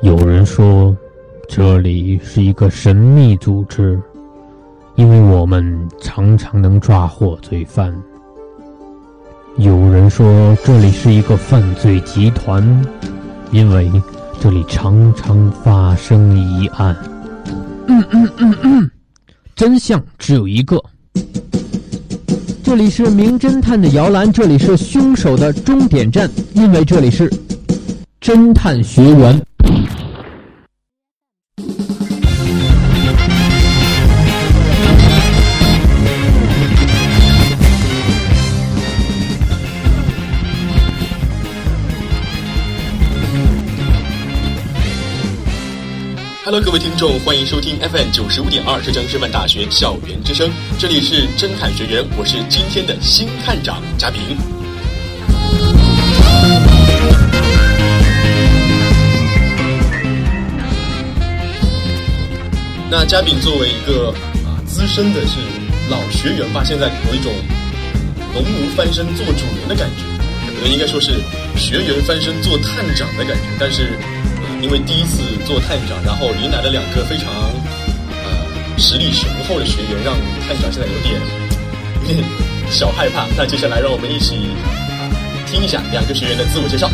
有人说，这里是一个神秘组织，因为我们常常能抓获罪犯。有人说，这里是一个犯罪集团，因为这里常常发生疑案。嗯嗯嗯嗯，真相只有一个。这里是名侦探的摇篮，这里是凶手的终点站，因为这里是侦探学园。Hello，各位听众，欢迎收听 FM 九十五点二浙江师范大学校园之声，这里是侦探学员，我是今天的新探长嘉宾。那嘉宾作为一个啊资深的是老学员吧，现在有一种农奴翻身做主人的感觉，可能应该说是学员翻身做探长的感觉，但是。因为第一次做探长，然后迎来了两个非常呃实力雄厚的学员，让探长现在有点有点小害怕。那接下来让我们一起听一下两个学员的自我介绍。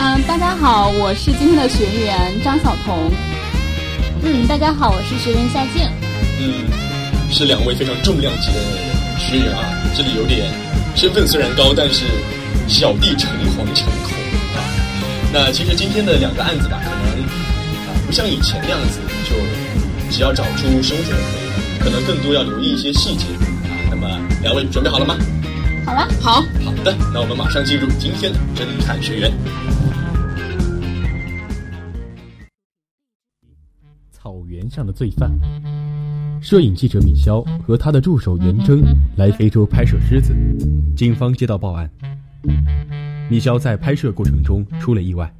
嗯，大家好，我是今天的学员张晓彤。嗯，大家好，我是学员夏静。嗯，是两位非常重量级的学员啊，这里有点身份虽然高，但是小弟诚惶诚恐。那其实今天的两个案子吧，可能啊不像以前那样子，就只要找出凶手就可以了，可能更多要留意一些细节啊。那么两位准备好了吗？好了，好好的，那我们马上进入今天的侦探学院。草原上的罪犯，摄影记者米肖和他的助手袁征来非洲拍摄狮子，警方接到报案。米肖在拍摄过程中出了意外，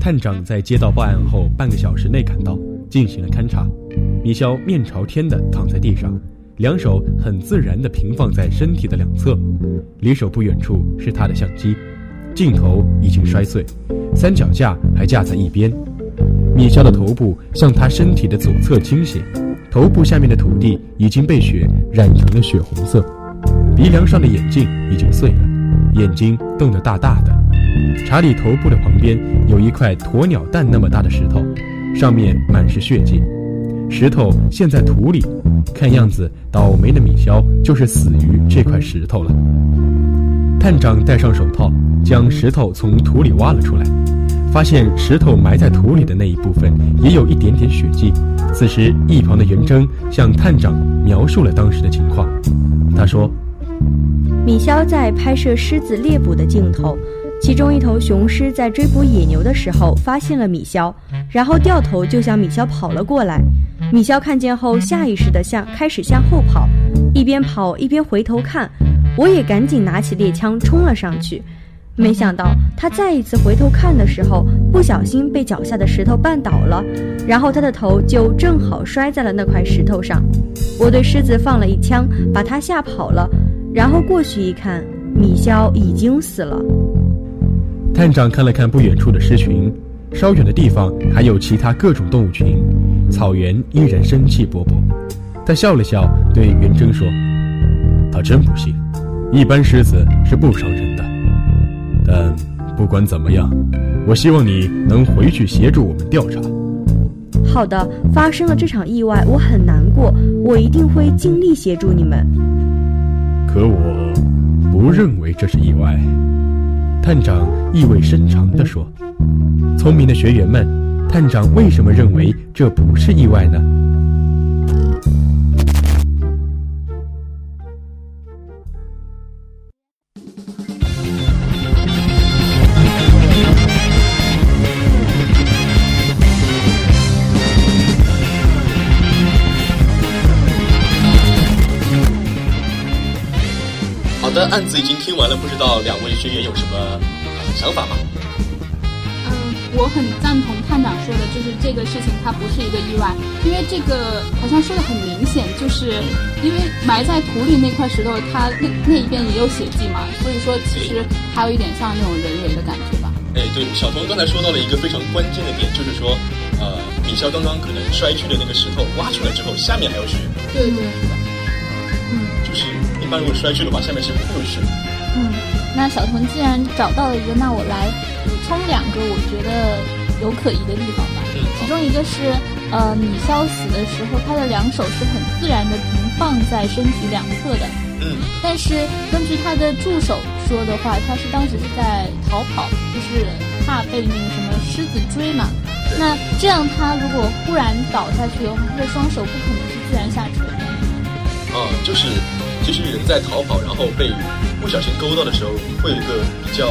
探长在接到报案后半个小时内赶到，进行了勘查。米肖面朝天的躺在地上，两手很自然地平放在身体的两侧，离手不远处是他的相机，镜头已经摔碎，三脚架还架在一边。米肖的头部向他身体的左侧倾斜，头部下面的土地已经被血染成了血红色，鼻梁上的眼镜已经碎了。眼睛瞪得大大的，查理头部的旁边有一块鸵鸟蛋那么大的石头，上面满是血迹。石头陷在土里，看样子倒霉的米肖就是死于这块石头了。探长戴上手套，将石头从土里挖了出来，发现石头埋在土里的那一部分也有一点点血迹。此时，一旁的袁征向探长描述了当时的情况，他说。米肖在拍摄狮子猎捕的镜头，其中一头雄狮在追捕野牛的时候发现了米肖，然后掉头就向米肖跑了过来。米肖看见后，下意识地向开始向后跑，一边跑一边回头看。我也赶紧拿起猎枪冲了上去，没想到他再一次回头看的时候，不小心被脚下的石头绊倒了，然后他的头就正好摔在了那块石头上。我对狮子放了一枪，把它吓跑了。然后过去一看，米肖已经死了。探长看了看不远处的狮群，稍远的地方还有其他各种动物群，草原依然生气勃勃。他笑了笑，对元征说：“他真不信，一般狮子是不伤人的。但不管怎么样，我希望你能回去协助我们调查。”好的，发生了这场意外，我很难过，我一定会尽力协助你们。可我不认为这是意外，探长意味深长地说：“聪明的学员们，探长为什么认为这不是意外呢？”的案子已经听完了，不知道两位学员有什么想法吗？嗯，我很赞同探长说的，就是这个事情它不是一个意外，因为这个好像说的很明显，就是因为埋在土里那块石头，它那那一边也有血迹嘛，所以说其实还有一点像那种人为的感觉吧。哎，对，小童刚才说到了一个非常关键的点，就是说，呃，米肖刚刚可能摔去的那个石头挖出来之后，下面还有血。对对，嗯，就是一般如果摔去的话，下面是不会有血。嗯，那小童既然找到了一个，那我来补充两个我觉得有可疑的地方吧。嗯，其中一个是，呃，米肖死的时候，他的两手是很自然的平放在身体两侧的。嗯，但是根据他的助手说的话，他是当时是在逃跑，就是怕被那个什么狮子追嘛。那这样他如果忽然倒下去的话，他的双手不可能是自然下垂的。啊，就是其实人在逃跑，然后被不小心勾到的时候，会有一个比较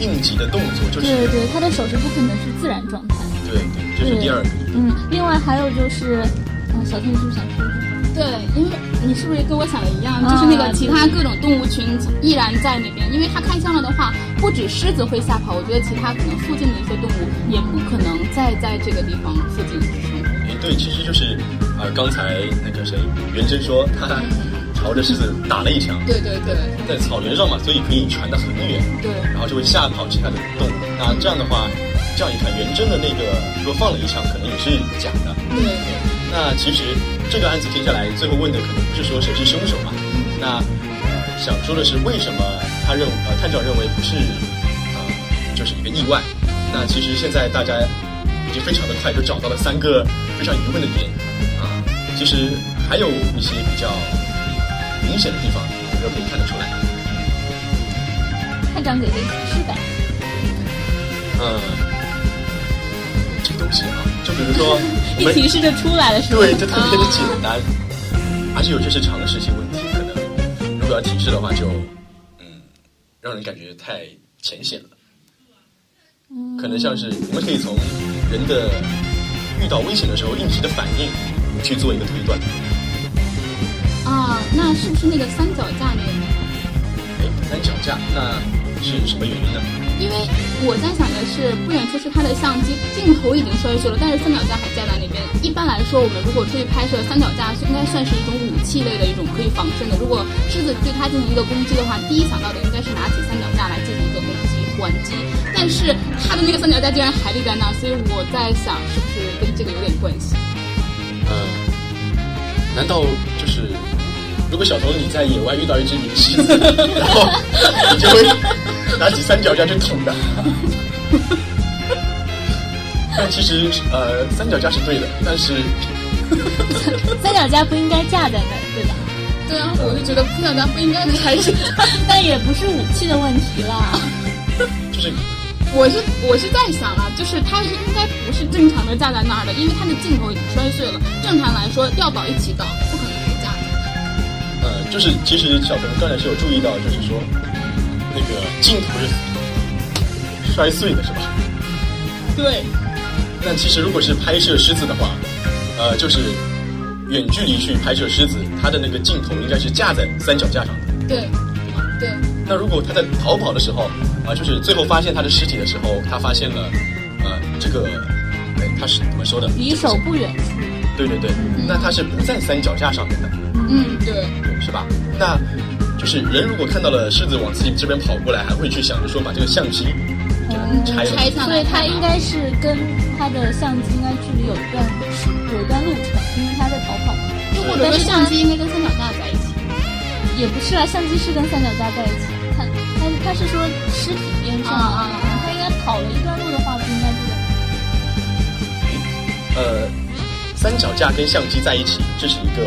应急的动作，就是对对，他的手是不可能是自然状态。对对，这是第二个。嗯，另外还有就是，啊，小天是不是想说？对，因为你是不是跟我想的一样，就是那个其他各种动物群依然在那边，因为它开枪了的话，不止狮子会吓跑，我觉得其他可能附近的一些动物也不可能再在这个地方附近对，其实就是呃，刚才那个谁元真说他朝着狮子打了一枪，对对对，在草原上嘛，所以可以传得很远，对，然后就会吓跑其他的动物。那这样的话，这样一看，元真的那个说放了一枪，可能也是假的。对，那其实这个案子听下来，最后问的可能不是说谁是凶手嘛？那呃，想说的是为什么他认呃探长认为不是呃就是一个意外？那其实现在大家已经非常的快就找到了三个非常疑问的点啊。其实还有一些比较明显的地方，我们可以看得出来。探长给个提示呗。嗯，这个东西啊，就比如说 一提示就出来了，是吧？对，就特别的简单，而且有些是常识性问题，可能如果要提示的话就，嗯，让人感觉太浅显了。可能像是我们可以从人的遇到危险的时候应急的反应去做一个推断。啊，那是不是那个三脚架那个？哎，三脚架，那是什么原因呢？因为我在想的是，不远处是他的相机镜头已经摔碎了，但是三脚架还架在那边。一般来说，我们如果出去拍摄，三脚架应该算是一种武器类的一种可以防身的。如果狮子对它进行一个攻击的话，第一想到的应该是拿起三脚架来进行一个攻击还击。但是他的那个三脚架竟然还立在那，所以我在想，是不是跟这个有点关系？嗯，难道就是如果小童你在野外遇到一只野狮子，然后你就会拿起三脚架去捅它？但其实呃，三脚架是对的，但是三脚架不应该架在那儿，对吧？对啊，我就觉得三脚架不应该还是。但也不是武器的问题啦。就 是我是我是在想啊，就是它应该不是正常的架在那儿的，因为它的镜头已经摔碎了。正常来说，吊倒一起倒，不可能是架的。呃，就是其实小童刚才是有注意到，就是说那个镜头是摔碎的，是吧？对。那其实如果是拍摄狮子的话，呃，就是远距离去拍摄狮子，它的那个镜头应该是架在三脚架上的，对对。那如果他在逃跑的时候，啊、就是最后发现他的尸体的时候，他发现了，呃，这个，哎，他是怎么说的？离手不远处。对对对，那他是不在三脚架上面的，嗯，对，是吧？那就是人如果看到了狮子往自己这边跑过来，还会去想着说把这个相机给它拆了，拆下来。所以它应该是跟他的相机应该距离有一段有一段路程，因为他在逃跑嘛。又或者说相机应该跟三脚架在一起。也不是啊，相机是跟三脚架在一起。他他他是说尸体边上啊，他应该跑了一段路的话，不应该就在。呃，三脚架跟相机在一起，这是一个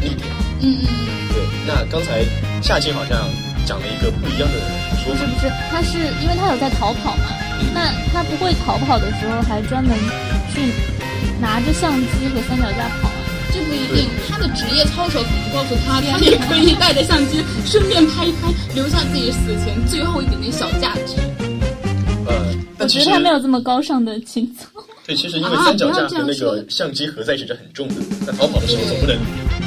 例点。嗯嗯嗯。对，那刚才夏静好像讲了一个不一样的说法。不是，他是因为他有在逃跑嘛，那他不会逃跑的时候还专门去拿着相机和三脚架跑啊？这不一定，他的职业操守可能告诉他，他也可以带着相机顺便拍一拍，留下自己死前最后一点点小价值。呃，我觉得他没有这么高尚的情操。对，其实因为三脚架和那个相机合在一起是很重的，在逃跑的时候总不能，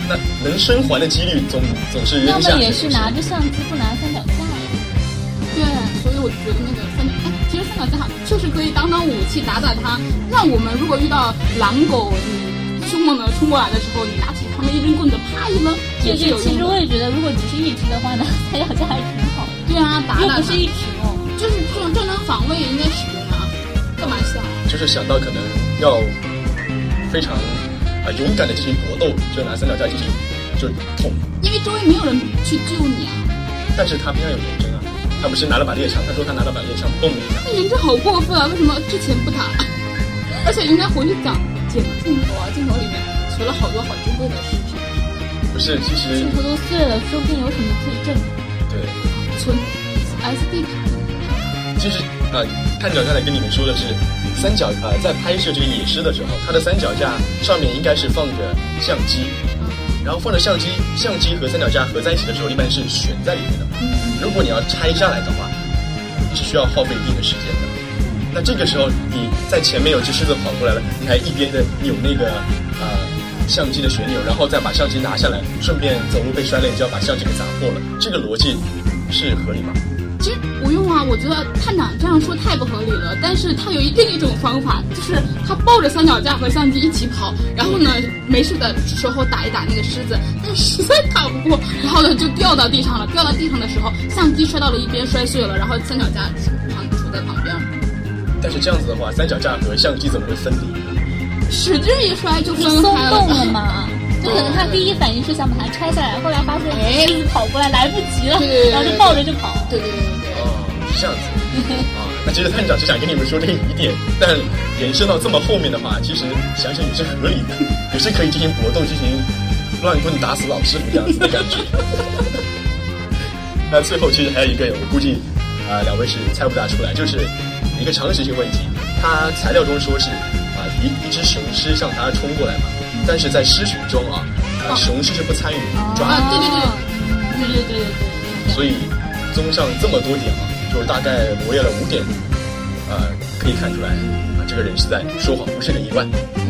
那能生还的几率总总是扔下。要么也是拿着相机不拿三脚架呀。对，所以我觉得那个三，哎，其实三脚架确实可以当当武器打打他。那我们如果遇到狼狗，你凶猛的冲过来的时候，你拿起他们一根棍子，啪一扔，也是有。其实我也觉得，如果只是一只的话呢，三脚架还挺好。对啊，打打又不是一只哦，就是这种正当防卫应该使用啊，干嘛笑？就是想到可能要非常啊、勇敢的进行搏斗，就拿三脚架进行就捅，因为周围没有人去救你啊。但是他边上有人针啊，他不是拿了把猎枪，他说他拿了把猎枪嘣了一下，那人这好过分啊！为什么之前不打？而且应该回去讲剪镜头啊，镜头里面存了好多好珍贵的视频，不是，其实镜头都碎了，说不定有什么可以证明。对，存 SD 卡。其实呃，探脚架来跟你们说的是，三脚呃在拍摄这个野狮的时候，它的三脚架上面应该是放着相机，然后放着相机，相机和三脚架合在一起的时候，一般是悬在里面的。如果你要拆下来的话，是需要耗费一定的时间的。那这个时候你在前面有只狮子跑过来了，你还一边的扭那个呃相机的旋钮，然后再把相机拿下来，顺便走路被摔了，你就要把相机给砸破了，这个逻辑是合理吗？其实不用啊，我觉得探长这样说太不合理了。但是他有另一种方法，就是他抱着三脚架和相机一起跑，然后呢没事的时候打一打那个狮子，但实在打不过，然后呢就掉到地上了。掉到地上的时候，相机摔到了一边摔碎了，然后三脚架旁杵在旁边，但是这样子的话，三脚架和相机怎么会分离？使劲一摔就你松动了了。嘛？就可能他第一反应是想把它拆下来，后来发现哎子跑过来来不及了然后就抱着就跑。对对对对对。哦，是这样子啊。那其实探长是想跟你们说这个疑点，但延伸到这么后面的话，其实想想也是合理的，也是可以进行搏斗，进行乱棍打死老师傅这样子的感觉。那最后其实还有一个，我估计啊、两位是猜不大出来，就是一个常识性问题。它材料中说是啊、一一只雄狮向它冲过来嘛，但是在狮群中啊，啊雄狮是不参与抓啊，对对对，对对对对对，所以综上这么多点啊，就大概罗列了五点，呃，可以看出来啊，这个人是在说谎，不是个意外，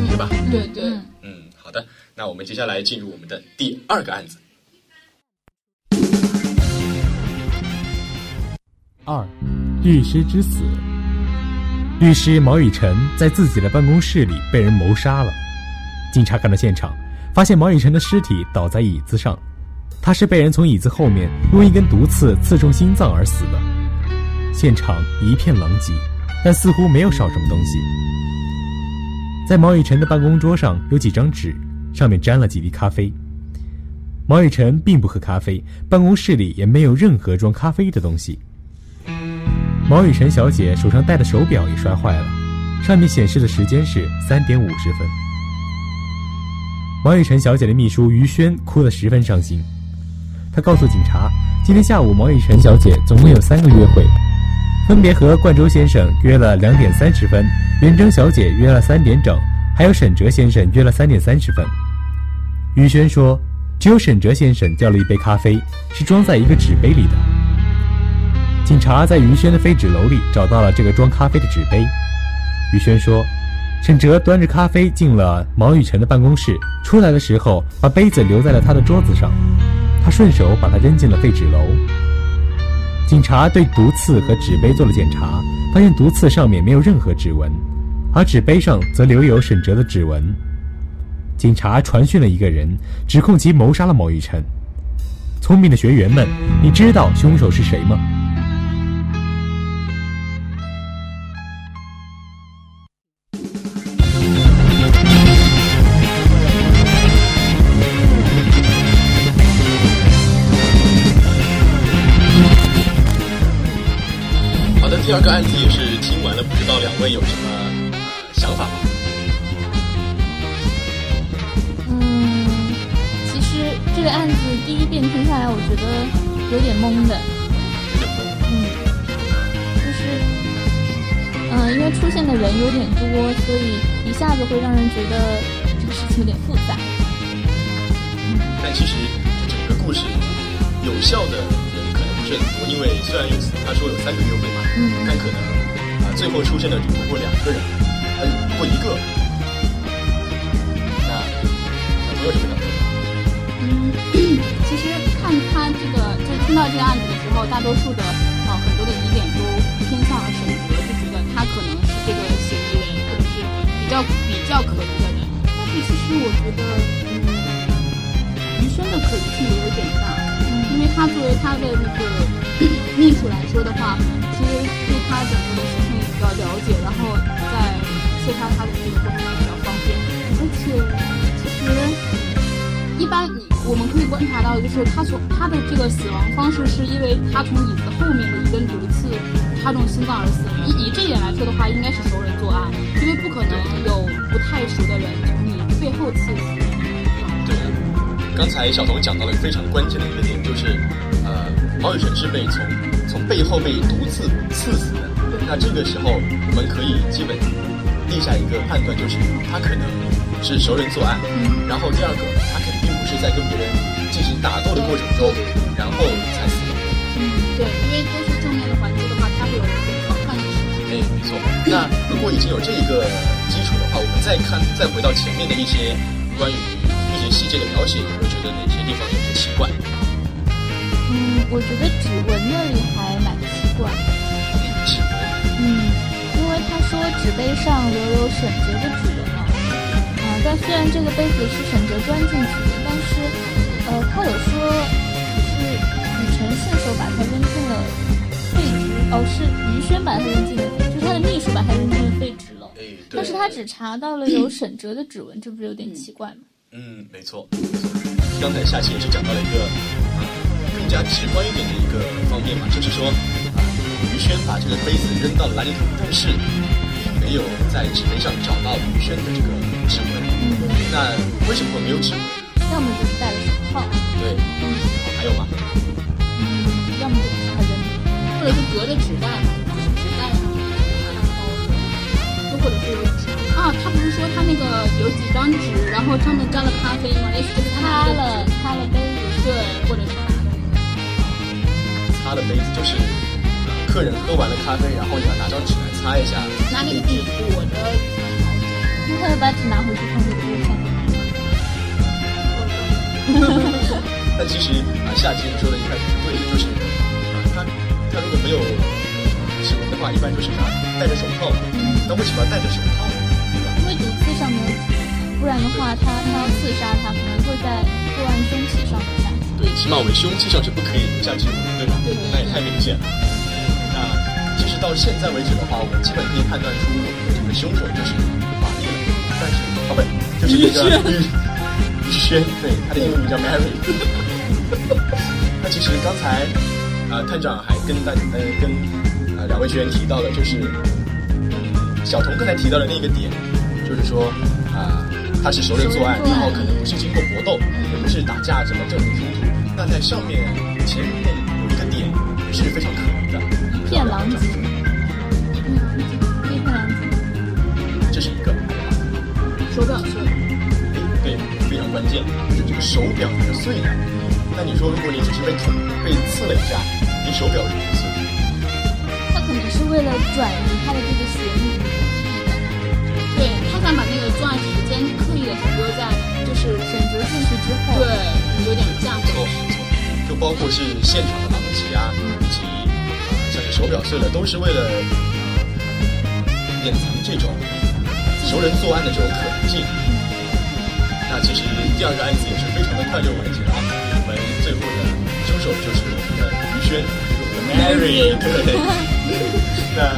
对吧？对对。嗯嗯，好的，那我们接下来进入我们的第二个案子。二，律师之死。律师毛雨辰在自己的办公室里被人谋杀了。警察赶到现场，发现毛雨辰的尸体倒在椅子上，他是被人从椅子后面用一根毒刺刺中心脏而死的。现场一片狼藉，但似乎没有少什么东西。在毛雨辰的办公桌上有几张纸，上面沾了几滴咖啡。毛雨辰并不喝咖啡，办公室里也没有任何装咖啡的东西。毛雨辰小姐手上戴的手表也摔坏了，上面显示的时间是三点五十分。毛雨辰小姐的秘书于轩哭得十分伤心，她告诉警察，今天下午毛雨辰小姐总共有三个约会，分别和冠周先生约了两点三十分，袁征小姐约了三点整，还有沈哲先生约了三点三十分。于轩说，只有沈哲先生叫了一杯咖啡，是装在一个纸杯里的。警察在于轩的废纸篓里找到了这个装咖啡的纸杯。于轩说，沈哲端着咖啡进了毛雨辰的办公室，出来的时候把杯子留在了他的桌子上，他顺手把它扔进了废纸篓。警察对毒刺和纸杯做了检查，发现毒刺上面没有任何指纹，而纸杯上则留有沈哲的指纹。警察传讯了一个人，指控其谋杀了毛雨辰。聪明的学员们，你知道凶手是谁吗？第二个案子也是听完了，不知道两位有什么呃想法吗？嗯，其实这个案子第一遍听下来，我觉得有点懵的。有点懵。嗯，就是，嗯、因为出现的人有点多，所以一下子会让人觉得这个事情有点复杂。但其实整个故事有效的是很多，因为虽然有他说有三个约会嘛，嗯但可能啊、最后出现的只不过两个人，呃，不过一个。那小朋友什么想说？嗯，其实看他这个，就是听到这个案子的时候，大多数的啊、呃很多的疑点都偏向了沈哲，就觉得他可能是这个嫌疑人，或者是比较比较可疑的人。但是其实我觉得，嗯，余生的可疑性也有点大，因为他作为他的那个 秘书来说的话，其实对他整个的事情也比较了解，然后在刺杀他的这个过程中比较方便，而且其实一般你我们可以观察到，就是他从他的这个死亡方式是因为他从椅子后面的一根毒刺插中心脏而死。以以这点来说的话，应该是熟人作案，因为不可能有不太熟的人从你背后刺死。刚才小童讲到了一个非常关键的一个点，就是呃，毛雨辰是被从从背后被毒刺刺死的。那这个时候，我们可以基本立下一个判断，就是他可能是熟人作案。嗯然后第二个，他肯定不是在跟别人进行打斗的过程中，然后才死的。嗯，对，因为都是正面的环节的话，他会有防范意识。哎，没错。那如果已经有这一个基础的话，我们再看，再回到前面的一些关于细节的描写，有没有觉得哪些地方有些奇怪？嗯，我觉得指纹那里还蛮奇怪的。指纹，嗯，因为他说纸杯上留有沈哲的指纹嘛，啊、但虽然这个杯子是沈哲钻进去的，但是，呃，他有说是雨辰顺手把它扔进了废纸，哦，是于轩把它扔进了，就是他的秘书把它扔进了废纸篓，哎，但是他只查到了有沈哲的指纹，这不是有点奇怪吗？嗯，没错。刚才夏琪也是讲到了一个呃更加直观一点的一个方面嘛，就是说，啊、于轩把这个杯子扔到了垃圾桶，但是并没有在纸杯上找到于轩的这个指纹。嗯，那为什么会没有指纹？要么就是戴了手套，对，还有吗？嗯，要么就是他扔的。或者是隔着纸袋嘛，就是纸袋上面拿上刀子，又或者是有纸啊，他不是说他那个有几张纸，然后上面沾了咖啡吗？也许就是他擦了擦了杯子，对，或者是擦了杯子就是，呃客人喝完了咖啡，然后你要拿张纸来擦一下。拿 那个纸裹着那他就把纸拿回去放在桌上。但其实啊，夏季说的一开始是对的，就是啊，他他如果没有指纹的话，一般就是拿戴着手套嘛。那为什么要戴着手套上没有指纹，不然的话，他他要刺杀他，可能会在作案凶器上留下。对，起码我们凶器上是不可以留下指纹，对吧？对对那也太明显了。那其实到现在为止的话，我们基本可以判断出这个凶手就是玛丽了，但是哦不，就是那个于于轩，对，他的英文名叫 Mary。那其实刚才啊、探长还跟大呃跟呃两位学员提到了，就是小童刚才提到的那个点，就是说啊、他是熟人作案，然后可能不是经过搏斗，也不是打架什么正面冲突。那在上面前面有一个点是非常可疑的，一片狼藉，一片狼藉。这是一个。手表碎了。哎，对，非常关键，就是这个手表它是碎的。那你说，如果你只是被捅、被刺了一下，你手表是不碎的。他可能是为了转移他的这个嫌疑，包括是现场的狼藉啊，以及呃像是手表碎了，都是为了呃掩藏这种熟人作案的这种可能性。那其实第二个案子也是非常的快就完结了啊，我们最后的凶手就是我们的于轩，就是我们的 Mary，对。那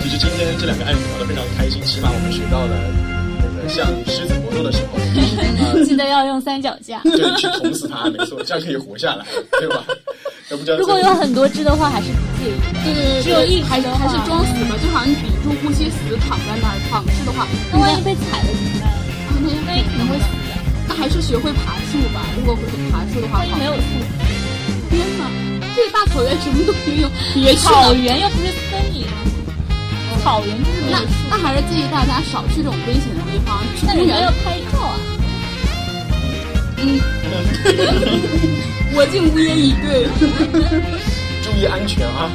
其实今天这两个案子聊得非常开心，起码我们学到了那个像狮子的时候，啊、记得要用三脚架。对，去捅死它，没错，这样可以活下来，对吧？要不这样如果有很多只的话，还是不介意的。对对对，只有一只还是的话还是装死吧，就好像你屏住呼吸死躺在那儿，躺尸的话，那万一被踩了怎么办？啊那那也可能会死的。那还是学会爬树吧。如果会爬树的话，没有树，天哪，这个大草原什么都没有，别去草了。原又不是草原就是那。那还是建议大家少去这种危险的地方，那人家要。拍照啊。嗯，我竟无言以对。注意安全啊！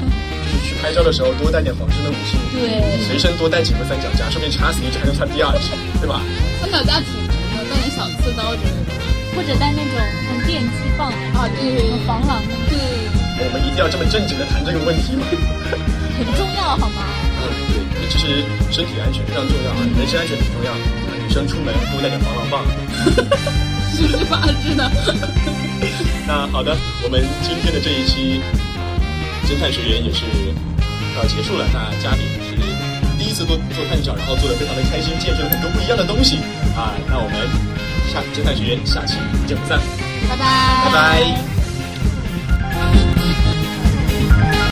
就是去拍照的时候多带点防身的武器，对，随身多带几个三脚架，顺便插死一只还能插第二只，对吧？三脚架挺沉的，带点小刺刀之类的。或者带那种像电击棒啊，对防狼的，对，我们一定要这么正经的谈这个问题吗？很重要好吗？啊，嗯，对，其实身体安全非常重要啊，人身安全很重要。女生出门多带点防狼棒。是是吧？是的。那好的，我们今天的这一期侦探学员也是要结束了。那嘉宾是第一次做做探长，然后做的非常的开心，见识了很多不一样的东西啊。那我们下侦探学员下期不见不散。拜拜。拜拜。